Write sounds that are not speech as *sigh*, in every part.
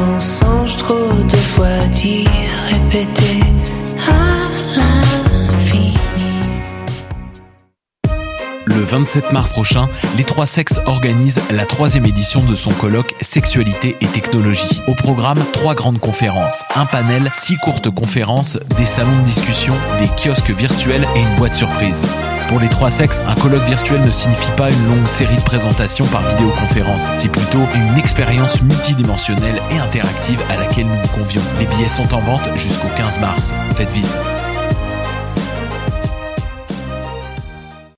mensonge trop de à l'infini. Le 27 mars prochain, les trois sexes organisent la troisième édition de son colloque Sexualité et technologie. Au programme, trois grandes conférences, un panel, six courtes conférences, des salons de discussion, des kiosques virtuels et une boîte surprise. Pour les trois sexes, un colloque virtuel ne signifie pas une longue série de présentations par vidéoconférence. C'est plutôt une expérience multidimensionnelle et interactive à laquelle nous vous convions. Les billets sont en vente jusqu'au 15 mars. Faites vite.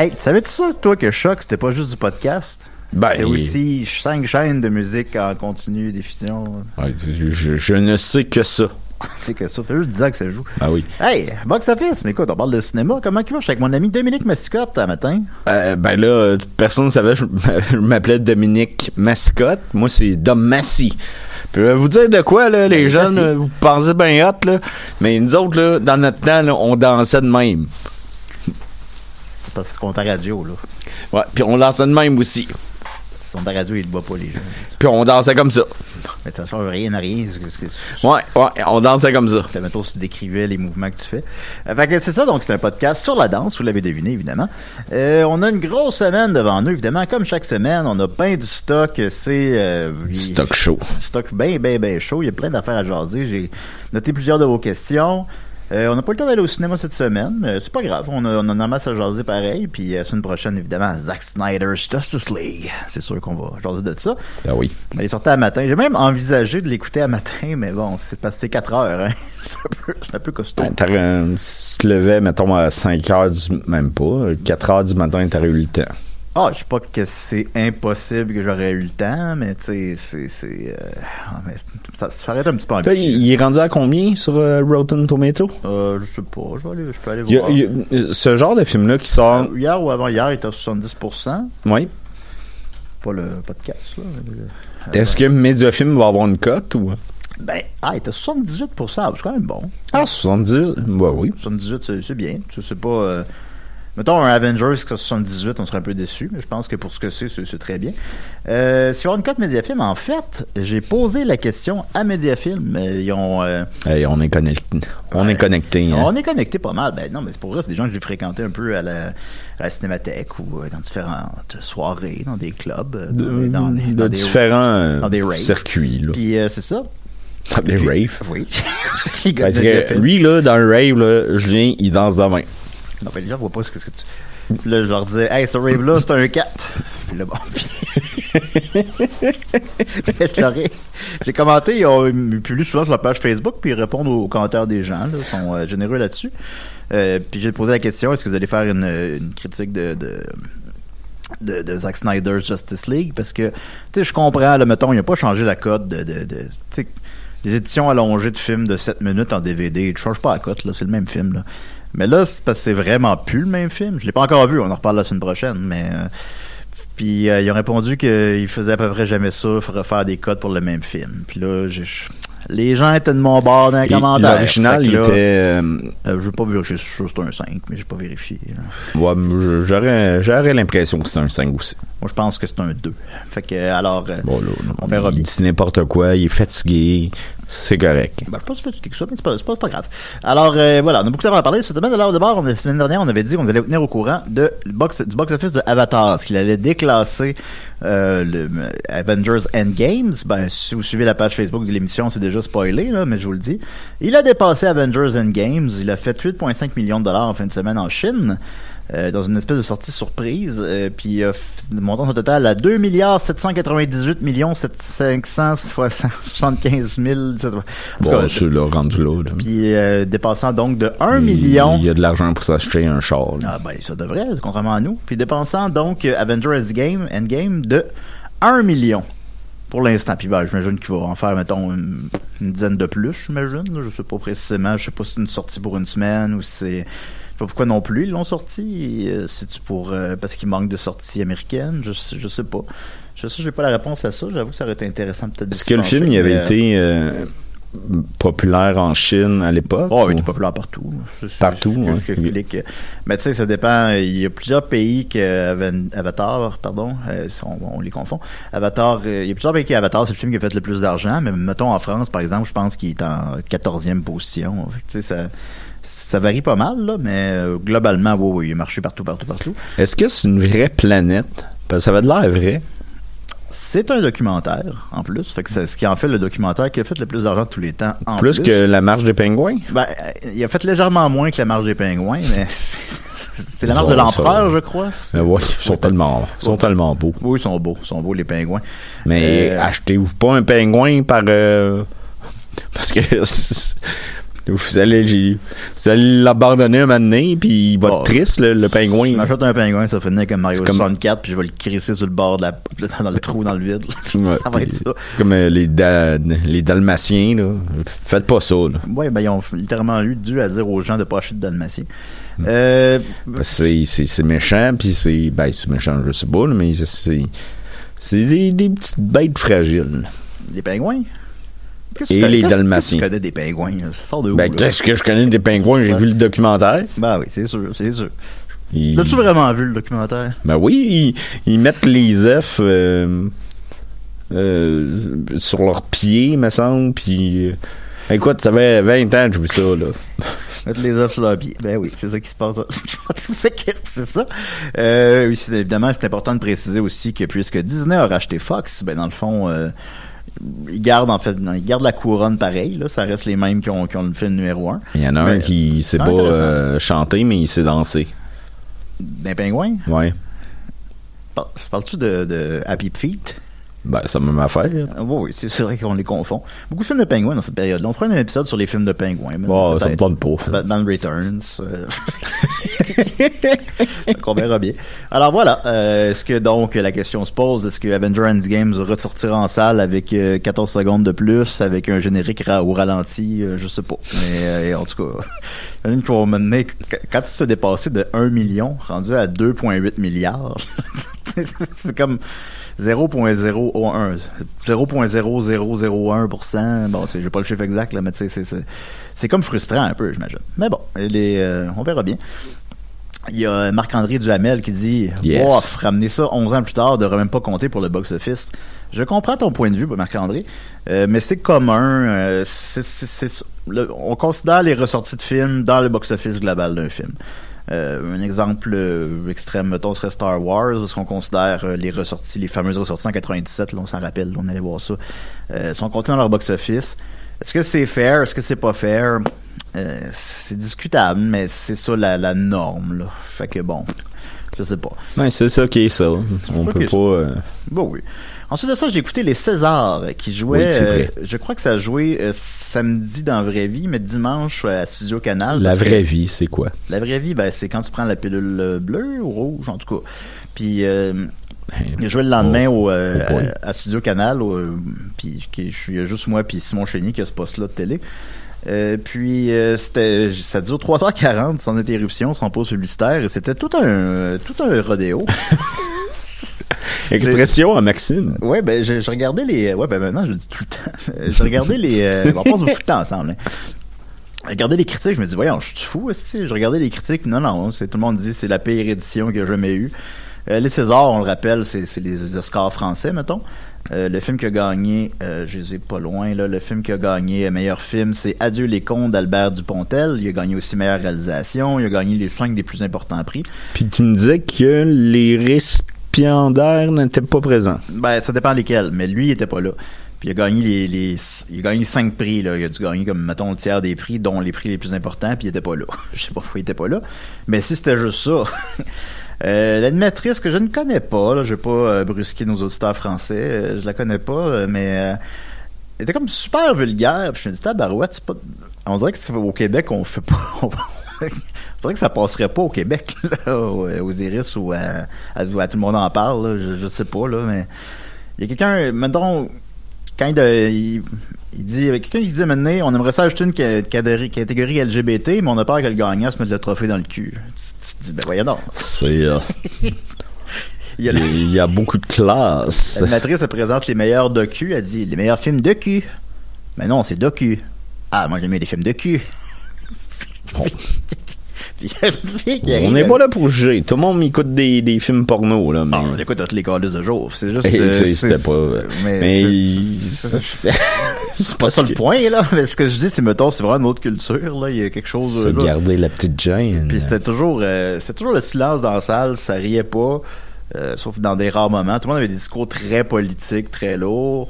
Hey, savais-tu ça, toi, que Choc, c'était pas juste du podcast? Ben, C'était aussi cinq chaînes de musique en continu, diffusion. Ouais, je, je ne sais que ça. C'est que ça, fait juste 10 ans que ça joue. Ah oui. Hey, box office, mais écoute, on parle de cinéma. Comment tu vas? Je suis avec mon ami Dominique Mascotte un matin? Euh, ben là, personne ne savait, *laughs* je, m'appelais Dominique Mascotte. Moi, c'est Dom Massy. Puis, vous dire de quoi, là, les jeunes, Massy. là, vous pensez bien hot, là? Mais nous autres, là, dans notre temps, là, on dansait de même. C'est contre la radio, là. Ouais, puis on dansait de même aussi. Son de radio, il le voit pas, les gens. Puis on dansait comme ça. Mais ça change rien à rien. Ouais, ouais, on dansait comme ça. Fait, mettons, si tu décrivais les mouvements que tu fais. Euh, fait que c'est ça, donc c'est un podcast sur la danse, vous l'avez deviné, évidemment. Euh, on a une grosse semaine devant nous, évidemment. Comme chaque semaine, on a plein du stock. C'est... Euh, Stock chaud. stock bien, bien, bien chaud. Il y a plein d'affaires à jaser. J'ai noté plusieurs de vos questions. Euh, on n'a pas le temps d'aller au cinéma cette semaine, mais c'est pas grave. On a, on a en masse à jaser pareil. Puis euh, la semaine prochaine, évidemment, Zack Snyder's Justice League. C'est sûr qu'on va jaser de ça. Ben oui. Il est sorti à matin. J'ai même envisagé de l'écouter à matin, mais bon, c'est c'est 4 heures. Hein. *laughs* C'est un peu, c'est un peu costaud. Ben, euh, si tu te levais, mettons, à 5 heures du... Même pas. 4 heures du matin, t'aurais eu le temps. Ah, je sais pas que c'est impossible que j'aurais eu le temps, mais tu sais, c'est... c'est euh, ah, mais ça, ça aurait été un petit peu Là, ambitieux. il, il est rendu à combien sur euh, Rotten Tomato? Euh, je sais pas, je, vais aller, je peux aller Il y a- voir. il y a- ce genre de film-là qui sort... Euh, Hier ou avant hier, il était à 70%. Oui. Pas le podcast, là. Est-ce que Mediafilm va avoir une cote ou... Ben, ah, il était à 78%. C'est quand même bon. Ah, 70, bah oui. 78, c'est, c'est bien. Tu sais, c'est pas... Mettons un Avengers qui 78, on serait un peu déçu, mais je pense que pour ce que c'est, c'est très bien. Euh, sur une cote Mediafilm, en fait, j'ai posé la question à Mediafilm. Ils ont, euh, Hey, on est connecté. On Ouais. est connecté. hein. on est connecté pas mal. Ben non, mais c'est pour vrai, c'est des gens que j'ai fréquentés un peu à la, à la cinémathèque ou euh, dans différentes soirées, dans des clubs, euh, dans, de, des- dans des- de dans des- différents dans des raves. circuits. Là. Puis euh, c'est ça. Des raves? Oui. *laughs* Parce que lui, là, dans le rave, là, Julien, il danse demain. Non, ben, les gens voient pas ce que, ce que tu. Puis là, je leur disais, hey, ce rave-là, c'est un 4. Puis là, bon. puis- *laughs* J'ai commenté, ils, ont, ils publient souvent sur la page Facebook, puis ils répondent aux commentaires des gens, là, ils sont euh, généreux là-dessus. Euh, puis j'ai posé la question, est-ce que vous allez faire une, critique de. de Zack Snyder's Justice League? Parce que tu sais je comprends là mettons il a pas changé la cote de, de, de tu sais les éditions allongées de films de 7 minutes en DVD tu changes pas la cote là c'est le même film là mais là, c'est parce que c'est vraiment plus le même film. Je l'ai pas encore vu, on en reparle la semaine prochaine, mais euh, puis euh, ils ont répondu qu'ils faisaient à peu près jamais ça, refaire des codes pour le même film. Puis là, j'ai les gens étaient de mon bord dans les commentaires. L'original, il était. euh, euh, je pas vérifier, je suis sûr que c'est un 5, mais j'ai pas vérifié. là. ouais, je- j'aurais, j'aurais l'impression que c'est un 5 aussi. Moi, je pense que c'est un 2. Fait que, alors, euh, Bon, là, on verra il bien. dit n'importe quoi, il est fatigué. C'est correct. Ben, je pense que quelque chose, mais c'est pas, pas, grave. Alors, euh, voilà, on a beaucoup temps à parler. Cette semaine, alors, d'abord, la semaine dernière, on avait dit qu'on allait tenir au courant de, box, du box-office de Avatar, qu'il allait déclasser euh, le euh, Avengers Endgames. Ben, si vous suivez la page Facebook de l'émission, c'est déjà spoilé, là, mais je vous le dis. Il a dépassé Avengers Endgames. Il a fait 8,5 millions de dollars en fin de semaine en Chine. Euh, dans une espèce de sortie surprise, euh, puis montant son total à 2 milliards 798 millions 575 000. En tout Bon, c'est là, rendu là. puis euh, dépassant donc de 1 Il- million. Il y a de l'argent pour s'acheter un char. Ah ben ça devrait, contrairement à nous. Puis dépensant donc euh, Avengers Endgame, Endgame de 1 million pour l'instant. Puis ben, j'imagine qu'il va en faire, mettons, une, dizaine de plus, j'imagine. Je sais pas précisément. Je sais pas si c'est une sortie pour une semaine ou si c'est... Je sais pas pourquoi non plus ils l'ont sorti. Euh, C'est-tu pour... euh, parce qu'il manque de sorties américaines? Je, sais- je sais pas. Je sais, j'ai pas la réponse à ça. J'avoue que ça aurait été intéressant peut-être de Est-ce que le film il avait euh, été euh, populaire en Chine à l'époque? Oh, il était populaire partout. Partout, ouais. c'est- Mais tu sais, ça dépend. Il y a plusieurs pays que Avatar, pardon, on, on les confond. Avatar, il y a plusieurs pays qui Avatar, c'est le film qui a fait le plus d'argent. Mais mettons en France, par exemple, je pense qu'il est en 14e position. Fait que, Tu sais, ça, ça varie pas mal, là, mais euh, globalement, oui, oui, il a marché partout, partout, partout. Est-ce que c'est une vraie planète? Parce que ça avait de l'air vrai. C'est un documentaire, en plus. Fait que c'est ce qui en fait le documentaire qui a fait le plus d'argent de tous les temps. En Plus que la marche des pingouins? Ben, euh, il a fait légèrement moins que la marche des pingouins, mais *laughs* c'est la marche de Ouais, l'empereur, je crois. Euh, ouais, ils sont tellement, ils sont tellement beaux. Oui, ils sont beaux, ils sont beaux les pingouins. Mais Euh, achetez-vous pas un pingouin par... euh, *laughs* parce que *laughs* vous allez, vous allez l'abandonner un moment donné, puis il va être triste, le, le pingouin. Je m'achète un pingouin, ça va finir comme Mario comme- 64, puis je vais le crisser sur le bord de la, dans le trou dans le vide. *laughs* Ouais, ça va être ça. C'est comme euh, les, da- les Dalmatiens, là. Faites pas ça, là. Ouais, ben ils ont littéralement eu dû à dire aux gens de pas acheter de dalmatien. Mm. Euh, c'est- c'est c'est méchant, puis c'est... Ben, c'est méchant, je sais pas, mais c'est... C'est des, des petites bêtes fragiles. les pingouins? Qu'est-ce Et que- les qu'est-ce- Dalmatiens. qu'est-ce que Tu connais des pingouins, là? ça sort de où? Ben, là? qu'est-ce que je connais des pingouins? J'ai Ouais. vu le documentaire. Ben oui, c'est sûr, c'est sûr. Ils- L'as-tu vraiment vu le documentaire? Ben oui, ils, ils mettent les œufs euh, euh, sur leurs pieds, me semble, puis... euh, écoute, ça fait 20 ans que j'ai vu ça, là. *laughs* Mettre les œufs sur leur pied. Ben oui, c'est ça qui se passe. *laughs* Fait que c'est ça. Euh, oui, c'est- évidemment, c'est important de préciser aussi que puisque Disney a racheté Fox, ben dans le fond, euh, ils gardent en fait, non, ils gardent la couronne pareil. Là, ça reste les mêmes qui ont, qui ont le film numéro un. Il y en a Mais- un qui sait pas euh, chanter, mais il sait danser. D'un pingouin? Ouais. Par- Parles-tu de, de Happy Feet? Ben, c'est la même affaire. Ah, oui, c'est vrai qu'on les confond. Beaucoup de films de pingouins dans cette période-là. On fera un épisode sur les films de pingouins. Bon, ça me tente pas. Batman Returns. euh. *laughs* Donc, on verra bien. Alors voilà, euh, est-ce que donc la question se pose, est-ce que Avenger Endgame ressortira en salle avec euh, 14 secondes de plus, avec un générique ra- au ralenti, euh, je sais pas. Mais euh, en tout cas, *laughs* quand tu te dépassé de 1 million, rendu à 2,8 milliards, *laughs* c'est comme 0.001 0.0001%. Bon, tu sais, j'ai pas le chiffre exact, là, mais tu sais, c'est- comme frustrant un peu, j'imagine. Mais bon, les, euh, on verra bien. Il y a Marc-André Duhamel qui dit Yes. Wow, ramener ça 11 ans plus tard, de même pas compter pour le box-office. Je comprends ton point de vue, Marc-André, euh, mais c'est commun. euh, le- on considère les ressorties de films dans le box-office global d'un film. Euh, un exemple euh, extrême, mettons, serait Star Wars, ce qu'on considère euh, les ressorties, les fameuses ressorties en 97, là, on s'en rappelle, on allait voir ça, sont comptées dans leur box-office. Est-ce que c'est fair? Est-ce que c'est pas fair? C'est discutable, mais c'est ça la, la norme, là. Fait que bon, je sais pas. Ouais, c'est ça qui est ça. On peut pas. Bon, oui. Ensuite de ça, j'ai écouté les Césars euh, qui jouaient. Oui, euh, je crois que ça a joué euh, samedi dans Vraie Vie, mais dimanche à Studio Canal. la que vraie vie, c'est quoi? La vraie vie, ben, c'est quand tu prends la pilule bleue ou rouge, en tout cas. Puis euh, il a joué le lendemain au, euh, oh à, à Studio Canal, au, puis qui- je suis il y a juste moi puis Simon Chénier qui a ce poste-là de télé. Euh, puis euh, c'était ça dure 3h40 sans interruption, sans pause publicitaire, et c'était tout un tout un rodéo. *laughs* *laughs* Expression à Maxime. Ouais, ben, je, je regardais les. Ouais, ben, maintenant, je le dis tout le temps. *laughs* Je regardais les. euh, on passe beaucoup de temps ensemble, hein. Je regardais les critiques, je me dis, voyons, je suis fou, est Je regardais les critiques, non, non, c'est, tout le monde dit, c'est la pire édition qu'il a jamais eu. Euh, les Césars, on le rappelle, c'est, c'est les Oscars français, mettons. Euh, le film qui a gagné, euh, je les ai pas loin, là, le film qui a gagné euh, meilleur film, c'est Adieu les cons d'Albert Dupontel. Il a gagné aussi meilleure réalisation. Il a gagné les cinq des plus importants prix. Puis tu me disais que les récipiendaires n'étaient pas présents. Ben, ça dépend lesquels, mais lui, il était pas là. Puis il a gagné les, il a gagné cinq prix, là. Il a dû gagner comme, mettons, le tiers des prix, dont les prix les plus importants, puis il était pas là. *laughs* Je sais pas pourquoi il était pas là. Mais si c'était juste ça. *laughs* Euh, que je ne connais pas, là, je vais pas euh, brusquer nos auditeurs français, euh, je la connais pas, euh, mais euh, elle était comme super vulgaire. Puis je me dis, tabarouette, c'est pas. On dirait que c'est au Québec, on fait pas. *laughs* dirait que ça passerait pas au Québec, *laughs* là, aux, aux Iris ou à, à- à tout le monde en parle, là, je, je sais pas, là, mais. Il y a quelqu'un, mettons, quand il, il, il dit, quelqu'un qui disait maintenant, on aimerait ça ajouter une ca- catégorie, catégorie LGBT, mais on a peur que le gagnant se mette le trophée dans le cul. Tu, tu te dis, ben voyons donc. C'est. euh, *laughs* Il y a la- il y a beaucoup de classe. L'animatrice, elle présente les meilleurs docu. Elle dit les meilleurs films de cul. Mais non, c'est docu. Ah, moi j'aime les films de cul. Puis *laughs* *laughs* On n'est pas là pour juger. Tout le monde m'écoute des, des films porno, là. Mais... Ah, on écoute toutes les calices de jour. C'est juste. Euh, C'était pas. Mais, Mais. c'est- pas ça le point, là. Mais ce que je dis, c'est, mettons, c'est vraiment une autre culture, là. Il y a quelque chose. Se là. garder la petite gêne. Puis c'était toujours, euh, c'était toujours le silence dans la salle, ça riait pas, euh, sauf dans des rares moments. Tout le monde avait des discours très politiques, très lourds,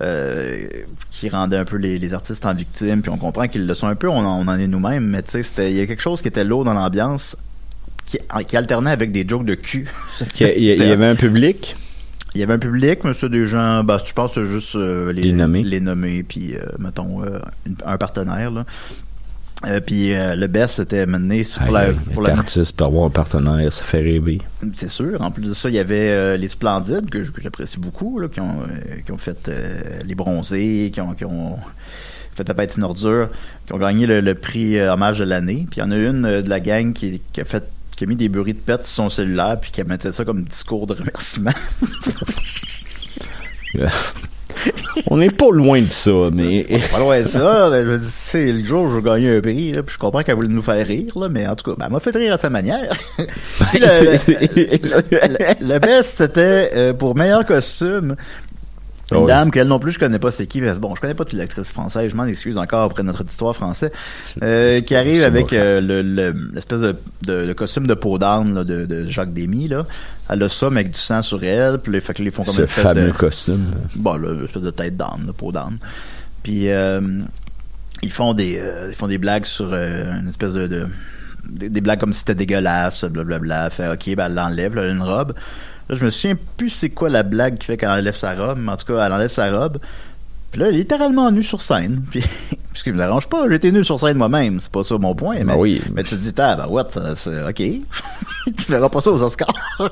euh, qui rendaient un peu les, les artistes en victime. Puis on comprend qu'ils le sont un peu, on en, on en est nous-mêmes, mais tu sais, il y a quelque chose qui était lourd dans l'ambiance, qui, qui alternait avec des jokes de cul. *laughs* Il y, avait un public? Il y avait un public, mais c'est des gens, bah, je pense juste euh, les, Les nommer. les nommer, puis euh, mettons un partenaire là. Euh, puis euh, le best c'était mené pour Aïe, la, pour la artiste pour avoir un partenaire, ça fait rêver. c'est sûr. En plus de ça, il y avait euh, les Splendides, que, que j'apprécie beaucoup, là, qui, ont, euh, qui ont fait les bronzés, qui ont, qui ont fait la petite ordure, qui ont gagné le, le prix hommage de l'année. Puis il y en a une de la gang qui, qui a fait qui a mis des bruits de pète sur son cellulaire puis qui mettait ça comme discours de remerciement. *laughs* *laughs* On n'est pas loin de ça, mais. Pas loin de ça. je me dis, c'est le jour où je vais gagner un prix, là, puis je comprends qu'elle voulait nous faire rire, mais en tout cas, ben, elle m'a fait rire à sa manière. *laughs* Le best, c'était euh, pour meilleur costume. Une Ah oui. dame qu'elle non plus je connais pas c'est qui. Bon, je connais pas toute l'actrice française, je m'en excuse encore après notre histoire français. Euh, qui arrive avec euh, le- le- l'espèce de, costume de peau d'âne de, de Jacques Demy là. Elle a ça mais avec du sang sur elle, puis les fait que les font comme Ce une fameux de, costume. bon là, une espèce de tête d'âne, de peau d'âne. Puis euh, ils font des euh, ils font des blagues sur euh, une espèce de, de- des, des blagues comme si c'était dégueulasse, blablabla. Fait ok, ben elle l'enlève, là, elle a une robe. Là, je me souviens plus c'est quoi la blague qui fait qu'elle enlève sa robe, mais en tout cas, elle enlève sa robe. Puis là, elle est littéralement nue sur scène. *laughs* Puis, ce qui me dérange pas, j'étais nu sur scène moi-même, c'est pas ça mon point. Mais, Ben oui. mais tu te dis, ah, ben, what, ok. *laughs* tu verras pas ça aux Oscars. *laughs*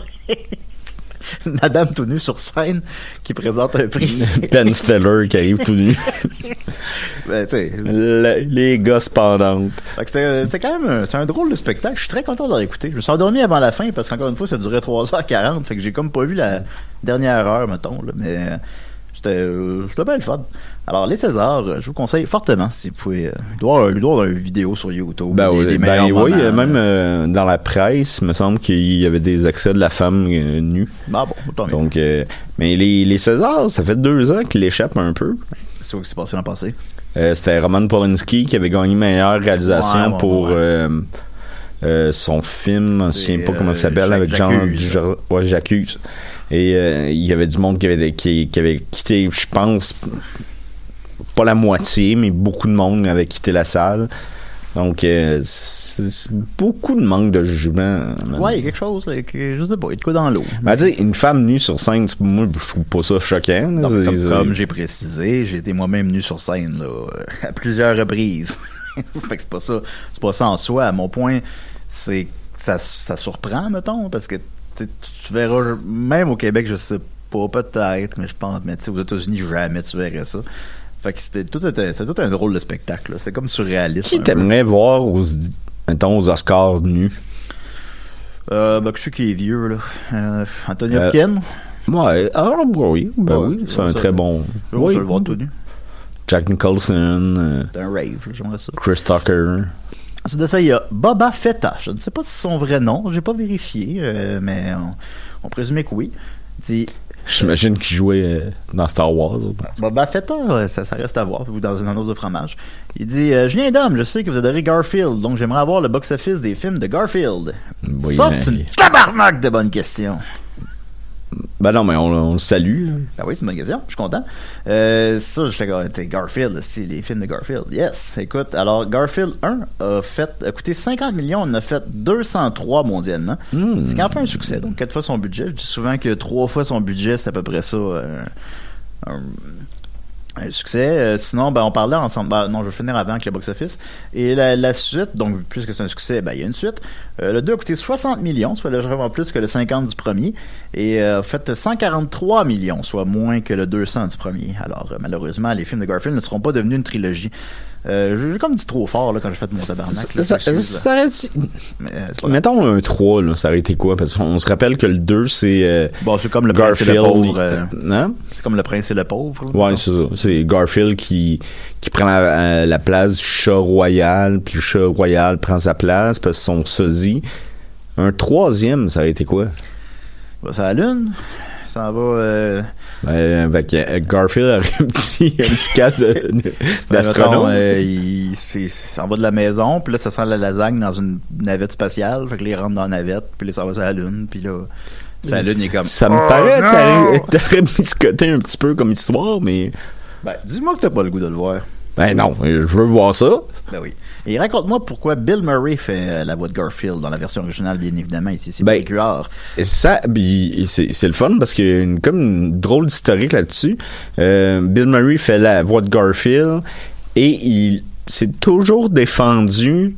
*laughs* Madame tout nue sur scène qui présente un prix. *laughs* Ben Stiller qui arrive tout nu. *laughs* Ben, Le- les gosses pendantes. C'était quand même un, c'est un drôle de spectacle. Je suis très content de écouté. Je me suis endormi avant la fin parce qu'encore une fois, ça durait 3h40. Fait que j'ai comme pas vu la dernière heure, mettons. Là, mais euh, C'était euh, c'était bien le fun. Alors, les Césars, euh, je vous conseille fortement si vous pouvez. euh, il doit y avoir- il une vidéo sur YouTube. Ben, des- oui, des ben oui, euh, même euh, dans la presse, il me semble qu'il y avait des accès de la femme euh, nue. Ah bon, tant mieux. Donc, euh, mais les, les Césars, ça fait deux ans qu'ils l'échappent un peu. C'est ce qui s'est passé l'an passé. C'était Roman Polanski qui avait gagné meilleure réalisation Ouais, ouais, pour ouais. euh, son film, je C'est, souviens pas comment ça s'appelle, avec Jean. Dujardin- Ouais, j'accuse. Et euh, il y avait du monde qui avait, qui, qui avait quitté, je pense, pas la moitié, mais beaucoup de monde avait quitté la salle. Donc, euh, c'est beaucoup de manque de jugement. Ouais, il y a quelque chose, là, que, je sais pas, il y a de quoi dans l'eau. Ben, tu une femme nue sur scène, moi, je trouve pas ça choquant. Non, comme, j'ai précisé, j'ai été moi-même nu sur scène là, *laughs* à plusieurs reprises. *laughs* fait que c'est pas ça, c'est pas ça en soi. À mon point, c'est ça, ça surprend, mettons, parce que tu verras même au Québec, je sais pas, peut-être, mais je pense, mais tu sais, aux États-Unis, jamais tu verrais ça. Fait que c'était tout, tout un drôle de spectacle. C'est comme surréaliste. Qui t'aimerais voir aux, mettons, aux Oscars nus? Euh, ben, celui qui est vieux, là. Euh, Anthony Euh, Hopkins? Ouais, ah, oui, ben Ouais, oui, c'est un ça, très bon. Je Oui, le voir tout nu. Jack Nicholson, euh, C'est un rave, j'aimerais ça. Chris Tucker. Ensuite de ça, il y a Boba Fetta. Je ne sais pas si c'est son vrai nom, j'ai pas vérifié, euh, mais on, on présumait que oui. Il dit J'imagine qu'il jouait euh, dans Star Wars. Boba Fetta, euh, ça, ça reste à voir, ou dans une annonce de fromage. Il dit euh, Julien Dom, je sais que vous adorez Garfield, donc j'aimerais avoir le box-office des films de Garfield. Oui, ça, mais- c'est une tabarnak de bonne question. Ben non, mais on, on le salue. là. Ben oui, c'est une bonne question. Je suis content. Euh, ça, comme, t'es Garfield, c'est les films de Garfield. Yes. Écoute, alors, Garfield 1 a fait, a coûté 50 millions, on en a fait 203 mondialement. Hmm. C'est quand même un succès. Donc, quatre fois son budget. Je dis souvent que trois fois son budget, c'est à peu près ça. euh, un succès. Euh, sinon, ben, on parlait ensemble. ben, non, je vais finir avant avec le box-office. Et la, suite, donc, puisque c'est un succès, ben, il y a une suite. Euh, le 2 a coûté 60 millions, soit légèrement plus que le 50 du premier. Et euh, fait 143 millions, soit moins que le 200 du premier. Alors, euh, malheureusement, les films de Garfield ne seront pas devenus une trilogie. Euh, j'ai comme dit trop fort là, quand j'ai fait mon tabarnak. là, Ça, excuse, là. ça aurait- Mais, euh. Mettons un 3, là, ça aurait été quoi? Parce qu'on se rappelle que le 2, c'est euh, Bon, c'est comme le prince et Garfield. le pauvre. euh, Hein? c'est comme le prince et le pauvre. là. Ouais, c'est ça. C'est Garfield qui, qui prend la, euh, la place du chat royal, puis le chat royal prend sa place parce qu'ils sont sosie. Un troisième, ça aurait été quoi? Va sur la lune. Ça va. Ben, euh, Garfield aurait un petit, un petit casque ben, *laughs* d'astronome. euh, il c'est- c'est en bas de la maison, puis là, ça sent la lasagne dans une navette spatiale. Fait que là, il rentre dans la navette, puis là, ça va sur la lune, puis là, sur la lune, est comme. Ça me Oh, paraît, t'aurais *laughs* un petit peu comme histoire, mais. Ben, dis-moi que t'as pas le goût de le voir. Ben non, je veux voir ça. Ben oui. Et raconte-moi pourquoi Bill Murray fait euh, la voix de Garfield dans la version originale, bien évidemment, ici. C'est Ben, Ça, c'est le fun parce qu'il y a une, comme une drôle d'historique là-dessus. Euh, Bill Murray fait la voix de Garfield et il s'est toujours défendu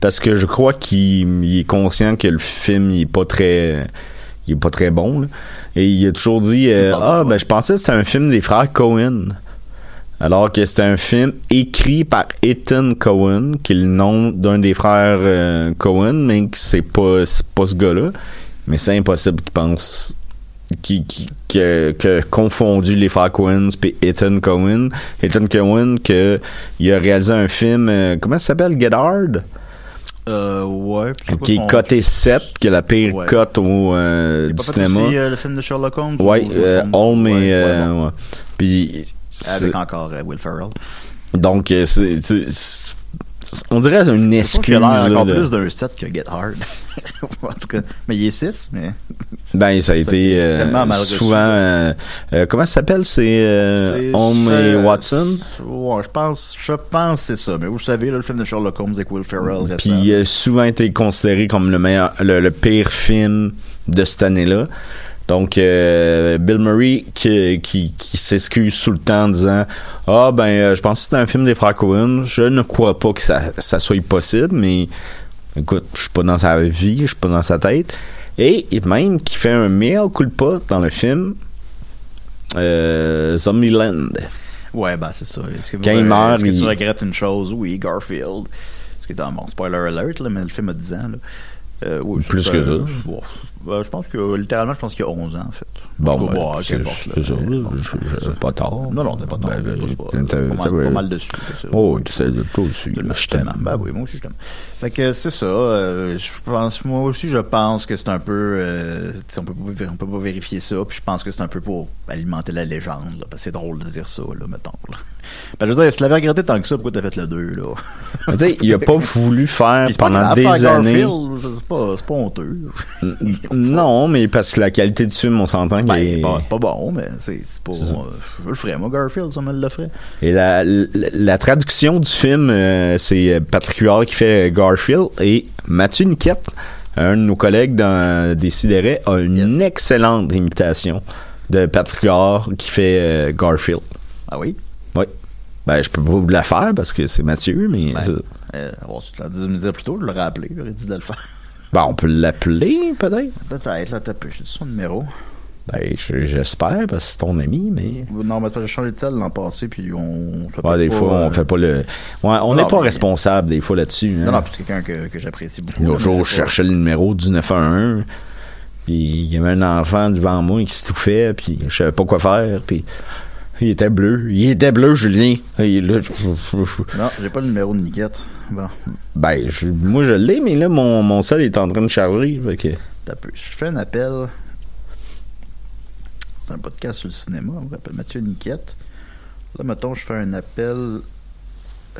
parce que je crois qu'il il est conscient que le film il est pas très il est pas très bon là. et il a toujours dit euh, ah ben je pensais que c'était un film des frères Cohen alors que c'était un film écrit par Ethan Cohen, qui est le nom d'un des frères euh, Cohen, mais c'est pas, c'est pas ce gars-là. Mais c'est impossible qu'il pense qui, confondu les frères Cohen puis Ethan Cohen. Ethan Cohen que il a réalisé un film euh, comment ça s'appelle? Get Hard? Euh, ouais. qui est coté 7 qui est la pire Ouais. cote au euh, du cinéma. aussi, euh, le film de Sherlock Holmes? ouais, ou- euh, Holmes et ouais, ouais, euh, bon. Puis Avec encore euh, Will Ferrell. donc euh, c'est- on dirait une excuse qu'il a là, encore plus d'un 7 que Get Hard. *laughs* en tout cas, mais il est 6, mais... *laughs* Ben, ça a été euh, souvent. euh, euh, comment ça s'appelle C'est Holmes et Watson? Ouais, je pense, je pense que c'est ça. Mais vous savez, là, le film de Sherlock Holmes avec Will Ferrell. Puis il a souvent été considéré comme le meilleur, le, le pire film de cette année-là. Donc euh, Bill Murray qui, qui, qui s'excuse tout le temps en disant ah ben euh, je pense que c'était un film des frères Coen. Je ne crois pas que ça, ça soit possible, mais écoute, je suis pas dans sa vie, je suis pas dans sa tête. Et même qui fait un meilleur culpa dans le film euh, Zombieland. Ouais, ben c'est ça. Est-ce que, vous- il meurt, est-ce que tu il- regrettes une chose? Oui, Garfield. Ce qui est un bon spoiler alert, là, mais le film a 10 ans. Là. Euh, oui, Plus que ça. bon, je pense que, littéralement, je pense qu'il y a 11 ans, en fait. Bon, bon, c'est c'est ça, bon, je- pas tard. Non, non, t'es pas tard. Ben, ben, c'est pas- c'est mal, pas mal dessus. c'est- Oh, tu sais, toi aussi, je t'aime. Ben oui, moi aussi je t'aime. Fait que c'est ça. euh, je pense, moi aussi, je pense que c'est un peu. euh, on peut pas, on peut pas vérifier ça. Puis je pense que c'est un peu pour alimenter la légende. Là, parce que c'est drôle de dire ça, là, mettons. Là. Ben, je veux dire, si tu l'avais regretté tant que ça, pourquoi t'as fait le 2 là? *laughs* Tu sais, il a pas voulu faire c'est pendant des années. C'est pas, c'est pas honteux. Non, mais parce que la qualité du film, on s'entend Ben, bon, c'est pas bon, mais c'est pas. euh, je le ferais, moi, Garfield, ça me le ferait. Et la, la, la traduction du film, euh, c'est Patrick Huard qui fait Garfield et Mathieu Niquette, un de nos collègues dans Décideret, a une excellente imitation de Patrick Huard qui fait euh, Garfield. Ah oui? Oui. Ben, je peux pas vous la faire parce que c'est Mathieu, mais Ben, euh, bon, tu l'as dit de me dire plus tôt, je l'aurais appelé, j'aurais dit de le faire. ben, on peut l'appeler peut-être. Peut-être, là, t'as peu. J'ai son numéro. Ben, je- j'espère parce que c'est ton ami, mais. Non, mais j'ai changé de salle l'an passé, puis on. Ouais, peut des pas, fois, euh, on fait pas le. Ouais, on n'est pas mais- responsable des fois là-dessus. hein. Non, non, puis c'est quelqu'un que, que j'apprécie beaucoup. L'autre jour, je cherchais le numéro du 911, puis il y avait un enfant devant moi qui s'étouffait, puis je savais pas quoi faire, puis il était bleu. Il était bleu, Julien. Il est là. Non, j'ai pas le numéro de Niquette. Bon, Ben, je- moi, je l'ai, mais là, mon, mon sel est en train de charger, fait que... Je fais un appel. C'est un podcast sur le cinéma, on m'appelle Mathieu Niquette. Là, mettons, je fais un appel.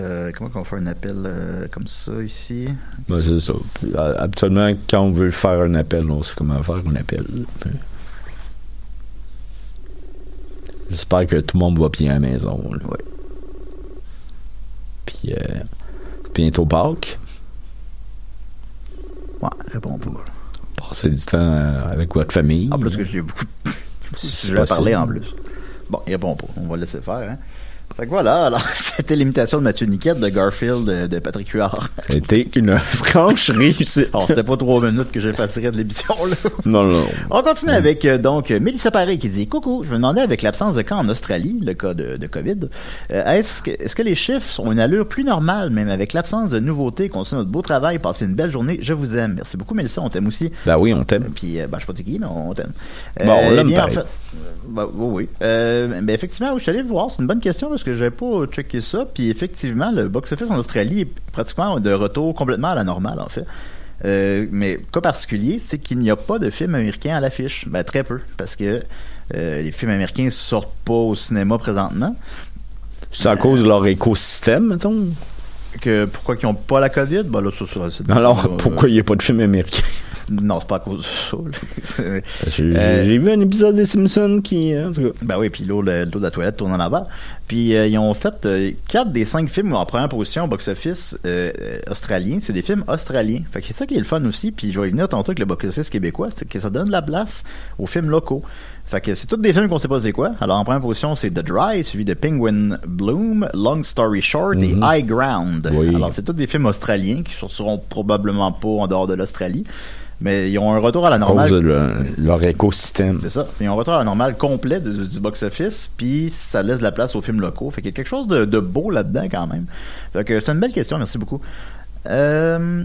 Euh, comment qu'on fait un appel euh, comme ça ici? Ben, c'est ça. Euh, Habituellement, quand on veut faire un appel, on sait comment faire un appel. J'espère que tout le monde va bien à la maison. là. Ouais. Puis, euh, c'est bientôt Pâques. Ouais, réponds pas. Passez du temps avec votre famille. En plus que j'ai beaucoup de... Si je vais parler en plus. Bon, il répond pas. On va le laisser faire, hein. Fait que voilà, alors, *laughs* c'était l'imitation de Mathieu Niquette de Garfield de, de Patrick Huard. C'était une franche réussite. Alors, c'était pas trois minutes que j'effacerais de l'émission, là. Non, non. On continue avec euh, donc Mélissa Paré qui dit Coucou, je me demandais avec l'absence de cas en Australie, le cas de, de COVID, euh, est-ce que, est-ce que les chiffres ont une allure plus normale, même avec l'absence de nouveautés, continue notre beau travail, passez une belle journée, je vous aime. Merci beaucoup Mélissa, on t'aime aussi. Ben oui, on t'aime. Puis, euh, ben, je sais pas t'es qui, mais on t'aime. Bon, on eh l'aime pareil. en fait, ben, oui, oui. Ben, effectivement, je suis allé voir. C'est une bonne question parce que j'avais pas checké ça. Puis, effectivement, le box-office en Australie est pratiquement de retour complètement à la normale, en fait. Euh, mais cas particulier, c'est qu'il n'y a pas de film américain à l'affiche. Ben, très peu. Parce que euh, les films américains sortent pas au cinéma présentement. C'est à cause de leur écosystème, mettons? Que, pourquoi ils n'ont pas la COVID? Ben là, ça, Alors, euh, pourquoi il n'y a pas de film américain? Non, c'est pas à cause de ça. *laughs* J'ai Euh, j'ai vu un épisode des Simpsons qui. En tout cas. Ben oui, puis l'eau, le- l'eau de la toilette tourne en avant. Puis euh, ils ont fait euh, quatre des cinq films en première position au box-office euh, australien. C'est des films australiens. Fait que c'est ça qui est le fun aussi. Puis je vais y venir tantôt avec le box-office québécois, c'est que ça donne de la place aux films locaux. Fait que c'est tous des films qu'on sait pas c'est quoi. Alors en première position, c'est The Dry, suivi de Penguin Bloom, Long Story Short et High Ground. Oui. Alors c'est tous des films australiens qui sortiront probablement pas en dehors de l'Australie. Mais ils ont un retour à la À normale. cause de leur, écosystème. C'est ça. Ils ont un retour à la normale complet du box-office, puis ça laisse de la place aux films locaux. Fait qu'il y a quelque chose de, de beau là-dedans quand même. Fait que c'est une belle question, merci beaucoup. Euh,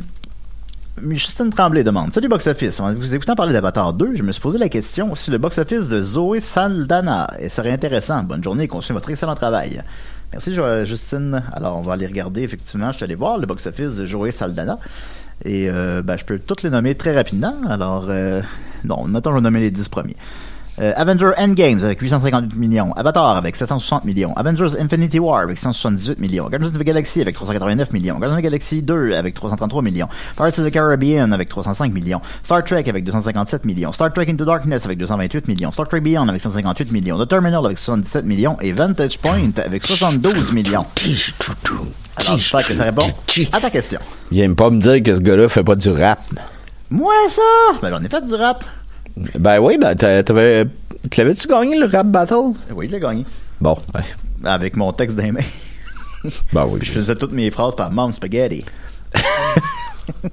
Justine Tremblay demande Salut box-office. En vous écoutant parler d'Avatar 2, je me suis posé la question si le box-office de Zoé Saldana et serait intéressant. Bonne journée et continuez votre excellent travail. Merci Justine. Alors on va aller regarder effectivement. Je suis allé voir le box-office de Zoé Saldana. Et euh, ben, je peux toutes les nommer très rapidement. Alors, euh, non, maintenant je vais nommer les 10 premiers. Euh, Avenger Endgames avec 858 millions. Avatar avec 760 millions. Avengers Infinity War avec 178 millions. Guardians of the Galaxy avec 389 millions. Guardians of the Galaxy 2 avec 333 millions. Pirates of the Caribbean avec 305 millions. Star Trek avec 257 millions. Star Trek Into Darkness avec 228 millions. Star Trek Beyond avec 158 millions. The Terminal avec 77 millions. Et Vantage Point avec 72 millions. Alors, j'espère que ça répond à ta question. Viens pas me dire que ce gars-là fait pas du rap. Moi, ça! Ben, j'en ai fait du rap. Ben oui, ben t'a- t'avais. Tu l'avais-tu gagné le rap battle? Oui, je l'ai gagné. Bon, ben. Avec mon texte des mains. Ben oui. Je faisais toutes mes phrases par Mom Spaghetti. *laughs*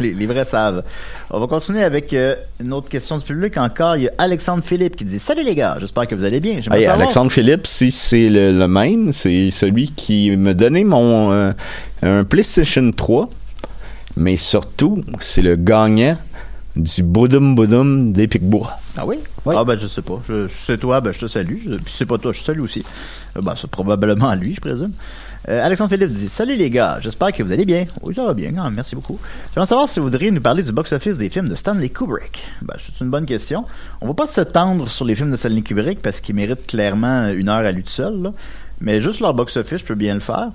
les, les vrais savent. On va continuer avec euh, une autre question du public encore. Il y a Alexandre Philippe qui dit Salut les gars, j'espère que vous allez bien. Hey, Alexandre Philippe, si c'est le, le même, c'est celui qui me donnait mon euh, un PlayStation 3, mais surtout, c'est le gagnant du boudum boudum des Picbois. Ah oui? Oui. Ah ben je sais pas. Je, c'est toi, ben je te salue. Je- Puis c'est pas toi, je te salue aussi. Euh, Ben c'est probablement lui, je présume. Euh, Alexandre Philippe dit Salut les gars, j'espère que vous allez bien. Oui, ça va bien, quand même, merci beaucoup. J'aimerais savoir si vous voudriez nous parler du box-office des films de Stanley Kubrick. Ben, c'est une bonne question. On va pas s'étendre sur les films de Stanley Kubrick parce qu'ils méritent clairement une heure à lui tout seul, là. mais juste leur box-office, je peux bien le faire.